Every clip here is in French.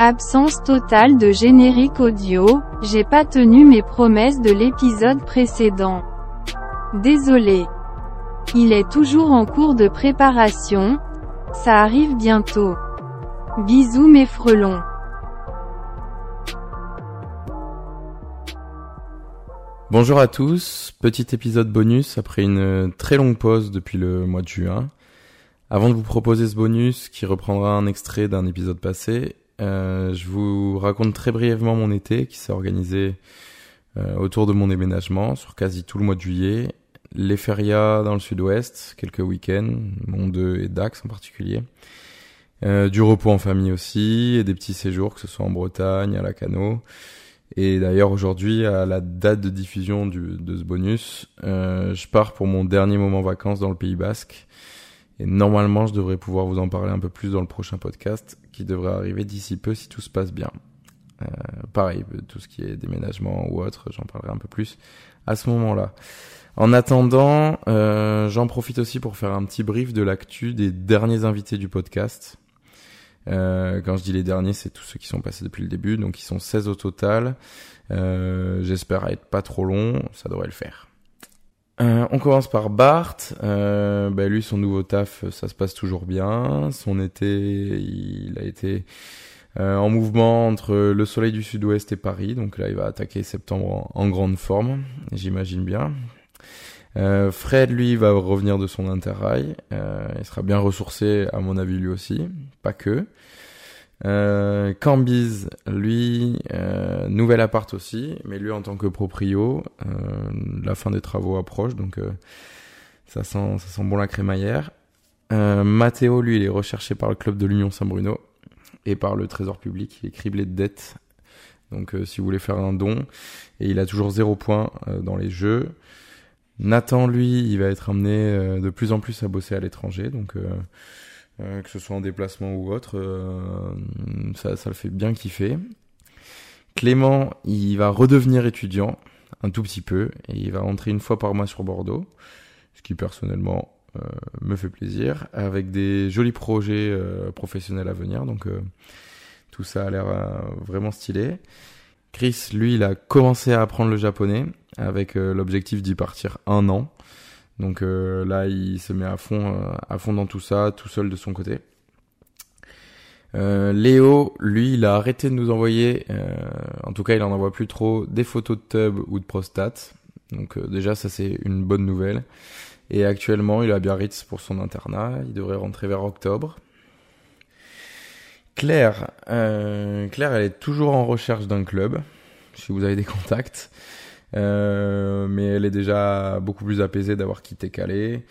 Absence totale de générique audio, j'ai pas tenu mes promesses de l'épisode précédent. Désolé. Il est toujours en cours de préparation, ça arrive bientôt. Bisous mes frelons. Bonjour à tous, petit épisode bonus après une très longue pause depuis le mois de juin. Avant de vous proposer ce bonus qui reprendra un extrait d'un épisode passé, euh, je vous raconte très brièvement mon été qui s'est organisé euh, autour de mon déménagement sur quasi tout le mois de juillet. Les férias dans le sud-ouest, quelques week-ends, 2 et Dax en particulier. Euh, du repos en famille aussi et des petits séjours que ce soit en Bretagne, à la Cano. Et d'ailleurs aujourd'hui, à la date de diffusion de ce bonus, je pars pour mon dernier moment vacances dans le Pays Basque. Et normalement, je devrais pouvoir vous en parler un peu plus dans le prochain podcast qui devrait arriver d'ici peu si tout se passe bien. Euh, pareil, tout ce qui est déménagement ou autre, j'en parlerai un peu plus à ce moment-là. En attendant, euh, j'en profite aussi pour faire un petit brief de l'actu des derniers invités du podcast. Euh, quand je dis les derniers, c'est tous ceux qui sont passés depuis le début, donc ils sont 16 au total. Euh, J'espère être pas trop long, ça devrait le faire. Euh, on commence par Bart. Euh, bah, lui, son nouveau taf, ça se passe toujours bien. Son été, il a été euh, en mouvement entre le soleil du sud-ouest et Paris. Donc là, il va attaquer septembre en, grande forme, j'imagine bien. Euh, Fred, lui, va revenir de son interrail. Il sera bien ressourcé, à mon avis, lui aussi. Pas que. Euh, Cambiz, lui, euh, nouvel appart aussi, mais lui en tant que proprio, euh, la fin des travaux approche, donc euh, ça sent ça sent bon la crémaillère. Euh, Matteo, lui, il est recherché par le club de l'Union Saint-Bruno et par le Trésor public, il est criblé de dettes. Donc euh, si vous voulez faire un don, et il a toujours zéro point dans les jeux. Nathan, lui, il va être amené de plus en plus à bosser à l'étranger, donc euh, que ce soit en déplacement ou autre, euh, ça, ça le fait bien kiffer. Clément, il va redevenir étudiant, un tout petit peu, et il va rentrer une fois par mois sur Bordeaux, ce qui personnellement euh, me fait plaisir, avec des jolis projets euh, professionnels à venir, donc euh, tout ça a l'air vraiment stylé. Chris, lui, il a commencé à apprendre le japonais, avec l'objectif d'y partir un an. Donc euh, là, il se met à fond, euh, à fond dans tout ça, tout seul de son côté. Euh, Léo, lui, il a arrêté de nous envoyer, euh, en tout cas, il en envoie plus trop des photos de tub ou de prostate. Donc euh, déjà, ça c'est une bonne nouvelle. Et actuellement, il a Biarritz pour son internat. Il devrait rentrer vers octobre. Claire, Claire, elle est toujours en recherche d'un club. Si vous avez des contacts. Euh, mais elle est déjà beaucoup plus apaisée d'avoir quitté Calais,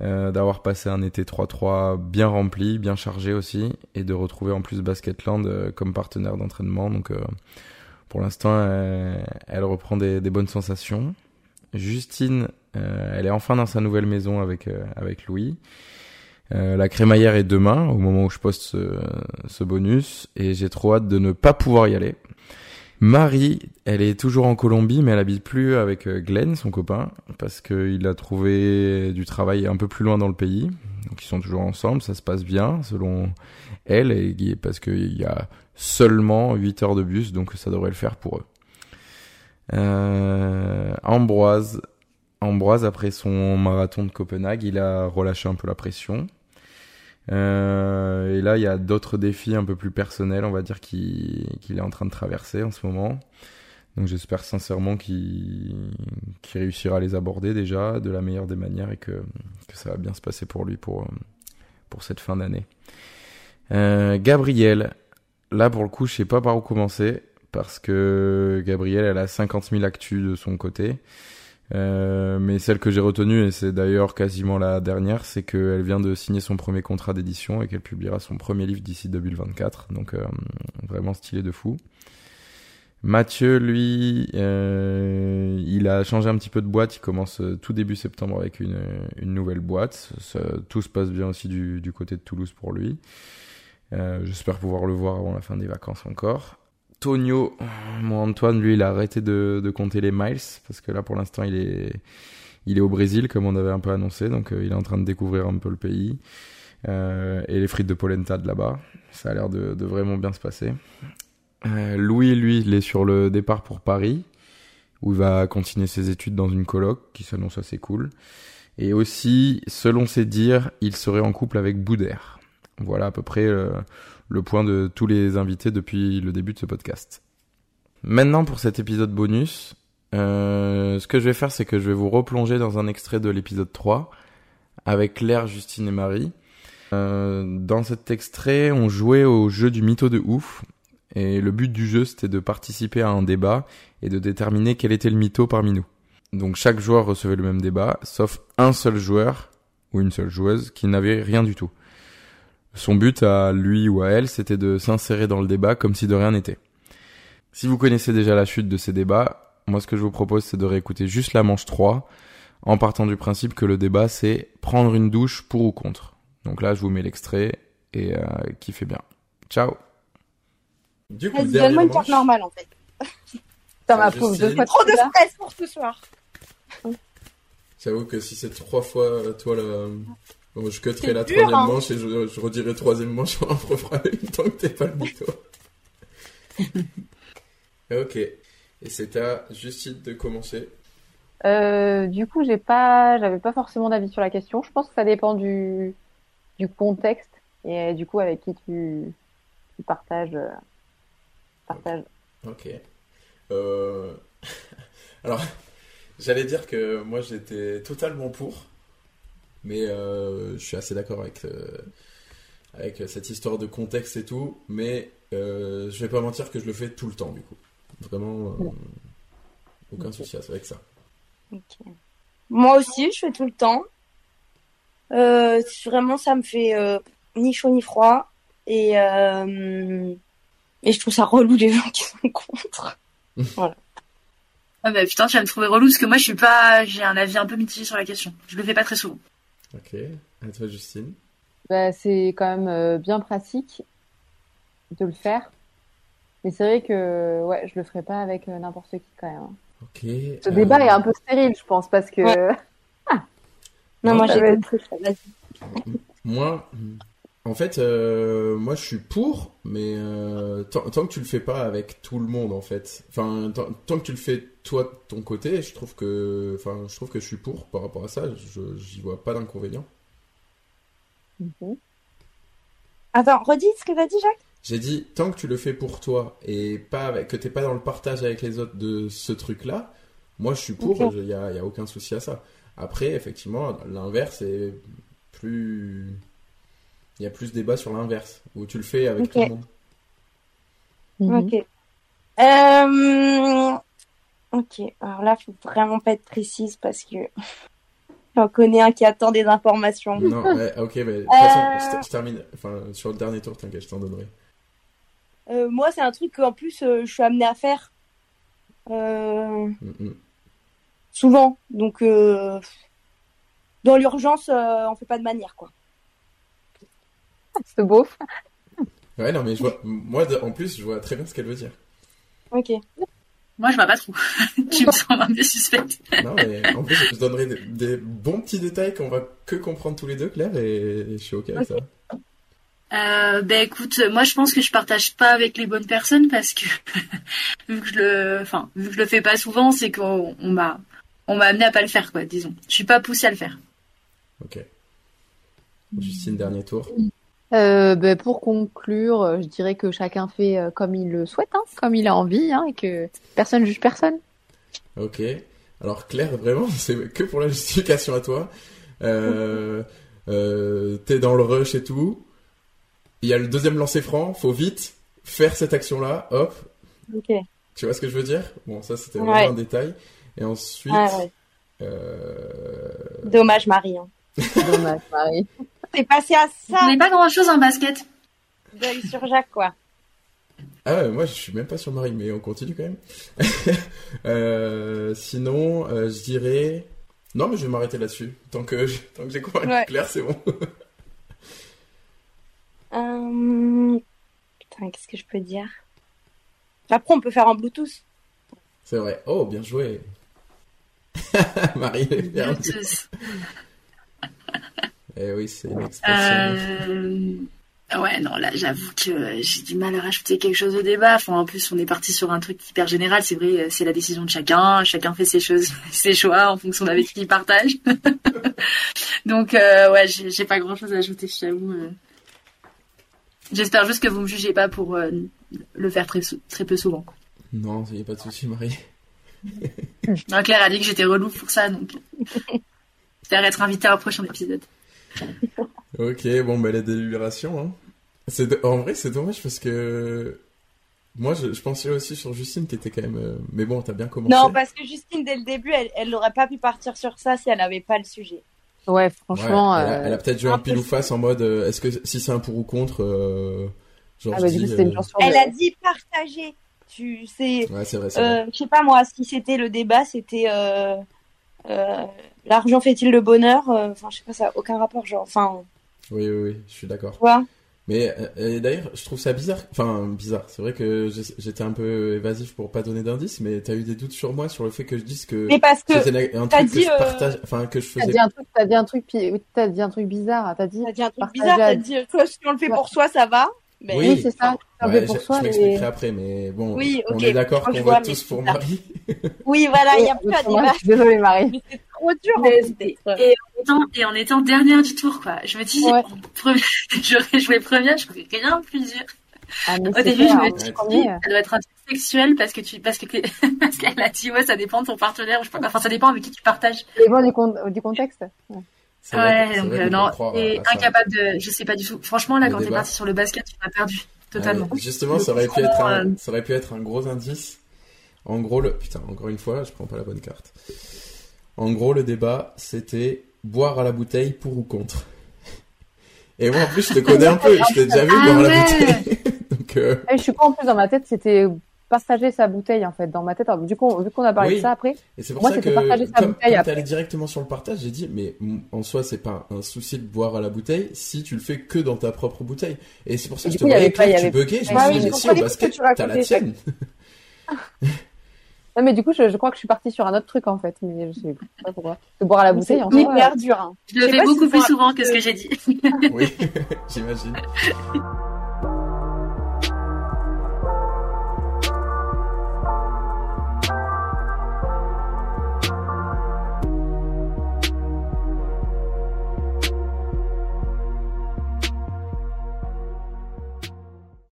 euh, d'avoir passé un été 3-3 bien rempli, bien chargé aussi, et de retrouver en plus Basketland euh, comme partenaire d'entraînement. Donc euh, pour l'instant, elle reprend des, des, bonnes sensations. Justine, elle est enfin dans sa nouvelle maison avec, avec Louis. la crémaillère est demain, au moment où je poste ce, ce bonus, et j'ai trop hâte de ne pas pouvoir y aller. Marie, elle est toujours en Colombie, mais elle habite plus avec euh, Glenn, son copain, parce qu'il a trouvé du travail un peu plus loin dans le pays. Donc ils sont toujours ensemble, ça se passe bien, selon elle, et parce qu'il y a seulement 8 heures de bus, donc ça devrait le faire pour eux. Euh, Ambroise, Ambroise, après son marathon de Copenhague, il a relâché un peu la pression. Euh, et là, il y a d'autres défis un peu plus personnels, on va dire, qu'il est en train de traverser en ce moment. Donc j'espère sincèrement qu'il réussira à les aborder déjà de la meilleure des manières et que, que ça va bien se passer pour lui pour, pour cette fin d'année. Euh, Gabriel, là pour le coup, je sais pas par où commencer parce que Gabriel, elle a 50 000 actus de son côté. Euh, mais celle que j'ai retenue, et c'est d'ailleurs quasiment la dernière, c'est qu'elle vient de signer son premier contrat d'édition et qu'elle publiera son premier livre d'ici 2024. Donc euh, vraiment stylé de fou. Mathieu, lui, euh, il a changé un petit peu de boîte. Il commence euh, tout début septembre avec une, une nouvelle boîte. Tout se passe bien aussi du, du côté de Toulouse pour lui. J'espère pouvoir le voir avant la fin des vacances encore. Tonio, mon Antoine, lui, il a arrêté de, de compter les miles parce que là, pour l'instant, il est, il est au Brésil, comme on avait un peu annoncé, donc euh, il est en train de découvrir un peu le pays. euh, et les frites de polenta de là-bas. Ça a l'air de, de, vraiment bien se passer. Euh, Louis, lui, il est sur le départ pour Paris, où il va continuer ses études dans une coloc qui s'annonce assez cool. Et aussi, selon ses dires, il serait en couple avec Boudère. Voilà à peu près euh, le point de tous les invités depuis le début de ce podcast. Maintenant, pour cet épisode bonus, euh, ce que je vais faire, c'est que je vais vous replonger dans un extrait de l'épisode 3 avec Claire, Justine et Marie. Euh, dans cet extrait, on jouait au jeu du mytho de ouf. Et le but du jeu, c'était de participer à un débat et de déterminer quel était le mytho parmi nous. Donc chaque joueur recevait le même débat, sauf un seul joueur ou une seule joueuse qui n'avait rien du tout. Son but à lui ou à elle, c'était de s'insérer dans le débat comme si de rien n'était. Si vous connaissez déjà la chute de ces débats, moi ce que je vous propose c'est de réécouter juste la manche 3 en partant du principe que le débat c'est prendre une douche pour ou contre. Donc là je vous mets l'extrait et euh, qui fait bien. Ciao Du coup, donne-moi une carte normale en fait. Ça m'a prouvé deux fois trop de stress pour ce soir. J'avoue que si c'est trois fois toi la... Bon, je cutterai la troisième hein. manche et je, je redirai troisième manche en refera une tant que t'es pas le mytho. ok. Et c'est à Justine de commencer. Euh, du coup, j'ai pas, j'avais pas forcément d'avis sur la question. Je pense que ça dépend du, du contexte et du coup avec qui tu, tu partages, euh, partages. Ok. Euh... Alors, j'allais dire que moi j'étais totalement pour, mais euh, je suis assez d'accord avec euh, avec cette histoire de contexte et tout, mais euh, je vais pas mentir que je le fais tout le temps du coup. Vraiment, euh, aucun souci avec ça. Moi aussi, je fais tout le temps. Euh, vraiment, ça me fait euh, ni chaud ni froid. Et, euh, et je trouve ça relou les gens qui sont contre. voilà. Ah bah putain, tu vas me trouver relou parce que moi je suis pas, j'ai un avis un peu mitigé sur la question. Je le fais pas très souvent. Ok. À toi, Justine. Bah, c'est quand même euh, bien pratique de le faire. Mais c'est vrai que ouais, je le ferai pas avec euh, n'importe qui quand même. hein. Ok. Ce euh, débat est un peu stérile, je pense, parce que Ouais. Non, Non, moi j'ai compris. Vas-y. Moi, en fait, euh, moi je suis pour, mais euh, tant, tant que tu le fais pas avec tout le monde, en fait. Enfin, tant, tant que tu le fais toi de ton côté, je trouve que, enfin, je trouve que je suis pour par rapport à ça. Je j'y vois pas d'inconvénient. Attends, redis ce que t'as dit, Jacques. J'ai dit tant que tu le fais pour toi et pas avec, que t'es pas dans le partage avec les autres de ce truc-là, moi je suis pour. Il y a, y a aucun souci à ça. Après, effectivement, l'inverse est plus. Il y a plus débat sur l'inverse où tu le fais avec tout le monde. Mhm. Ok. Euh... Ok. Alors là, faut vraiment pas être précise parce que j'en connais un qui attend des informations. Non, ok, mais de toute façon, Euh. je te- je termine. Enfin, sur le dernier tour, t'inquiète, je t'en donnerai. Euh, moi, c'est un truc qu'en plus euh, je suis amenée à faire euh, Mm, mm. souvent. Donc, euh, dans l'urgence, euh, on fait pas de manière, quoi. C'est beau. Ouais, non, mais je vois. Moi, en plus, je vois très bien ce qu'elle veut dire. Ok. Moi je vois pas trop. tu me sens un peu suspecte. Non, mais en plus, je donnerai des, des bons petits détails qu'on va que comprendre tous les deux, Claire, et, et je suis ok avec ça. Euh, ben écoute, moi je pense que je partage pas avec les bonnes personnes parce que vu que je le, enfin vu que je le fais pas souvent, c'est qu'on on m'a, on m'a amené à pas le faire quoi, disons. Je suis pas poussée à le faire. Ok. Justine, dernier tour. Euh, ben, pour conclure, euh, je dirais que chacun fait euh, comme il le souhaite, hein, comme il a envie, hein, et que personne juge personne. Ok. Alors, Claire, vraiment, c'est que pour la justification à toi. Euh, euh, T'es dans le rush et tout. Il y a le deuxième lancer franc, faut vite faire cette action-là, hop. Ok. Tu vois ce que je veux dire? Bon, ça, c'était Ouais. vraiment un détail. Et ensuite, Ah, ouais. euh, Dommage, Marie. hein. Dommage, Marie. C'est passé à On ça n'est pas grand chose en basket. d'œil sur Jacques, quoi. Ah ouais, moi je suis même pas sur Marie, mais on continue quand même. Euh, sinon, euh, je dirais... Non, mais je vais m'arrêter là-dessus. Tant que, tant que j'ai convaincu Ouais. Claire, c'est bon. Euh... Putain, qu'est-ce que je peux dire? Après, on peut faire en Bluetooth. c'est vrai. Oh, bien joué. Marie, est perdue. Bluetooth. Eh oui, c'est une expression. Euh... Ouais, non, là, j'avoue que j'ai du mal à rajouter quelque chose au débat. Enfin, en plus, on est parti sur un truc hyper général. C'est vrai, c'est la décision de chacun. Chacun fait ses choses, ses choix en fonction d'avec qui il partage. Donc, euh, ouais, j'ai pas grand chose à ajouter, j'avoue. Euh. J'espère juste que vous me jugez pas pour euh, le faire très, très peu souvent. Non, il n'y a pas de souci, Marie. non, Claire a dit que j'étais relou pour ça, donc. J'espère être invitée à un prochain épisode. Ok, bon, bah, la délibération, hein. C'est En vrai, c'est dommage parce que moi, je, pensais aussi sur Justine qui était quand même. Euh, mais bon, t'as bien commencé. Non, parce que Justine, dès le début, elle n'aurait pas pu partir sur ça si elle n'avait pas le sujet. Ouais, franchement. elle, a, euh, peut-être joué un pile ou face en mode euh, est-ce que si c'est un pour ou contre. genre, ah, bah, elle a dit partager. Tu sais. Ouais, c'est vrai. je sais pas moi, si c'était le débat, c'était. L'argent fait-il le bonheur Enfin, je sais pas, ça n'a aucun rapport. Genre, enfin. Oui, oui, oui, je suis d'accord. Ouais. Mais euh, d'ailleurs, je trouve ça bizarre. Enfin, bizarre. C'est vrai que j'étais un peu évasif pour pas donner d'indices, mais t'as eu des doutes sur moi sur le fait que je dise que. Mais parce que. un truc que je euh, partage, enfin que je faisais. T'as dit un truc, t'as dit un truc, t'as dit un truc bizarre. T'as dit. T'as dit un truc bizarre. T'as dit, toi, si on le fait pour soi, ça va? Mais... Oui, c'est ça. Ouais, pour soi, je m'expliquerai après, mais bon, oui, on est d'accord qu'on vote tous pour Marie. oui, voilà, il y a plus à dire. Désolée, Marie. C'est trop dur. Mais, et, en étant, et en étant dernière du tour, quoi. Je me dis, ouais. j'aurais joué première, je ferais rien plus dur. Ah, Au début, je me dis, ça doit être un truc sexuel parce que tu, parce que, parce qu'elle a dit, ouais, ça dépend de ton partenaire, je sais pas, enfin, ça dépend avec qui tu partages. Et bon, du, con du contexte. Ouais. Ouais, donc euh, non, et incapable de, je sais pas du tout. Franchement, là, quand t'es parti sur le basket, tu m'as perdu totalement. justement, ça aurait pu être un, euh, ça aurait pu être un gros indice. En gros, le, putain, encore une fois, je prends pas la bonne carte. En gros, le débat, c'était boire à la bouteille pour ou contre. Et moi, en plus, je te connais un peu, je t'ai déjà vu ah boire à la bouteille. Donc, euh... Eh, je suis pas en plus dans ma tête, c'était partager sa bouteille en fait dans ma tête. du coup, vu qu'on a parlé de ça après, et c'est pour moi partager sa comme, bouteille. Comme allé directement sur le partage, j'ai dit mais en soi c'est pas un souci de boire à la bouteille si tu le fais que dans ta propre bouteille. Et c'est pour ça que je te voyais que tu buguais. Je me suis dit mais si au basket t'as la tienne. Non, mais du coup, je, crois que je suis partie sur un autre truc en fait, mais je sais pas pourquoi. De boire à la bouteille, en fait. hyper dur. Hein. Je le fais beaucoup plus souvent que ce que j'ai dit. oui, j'imagine.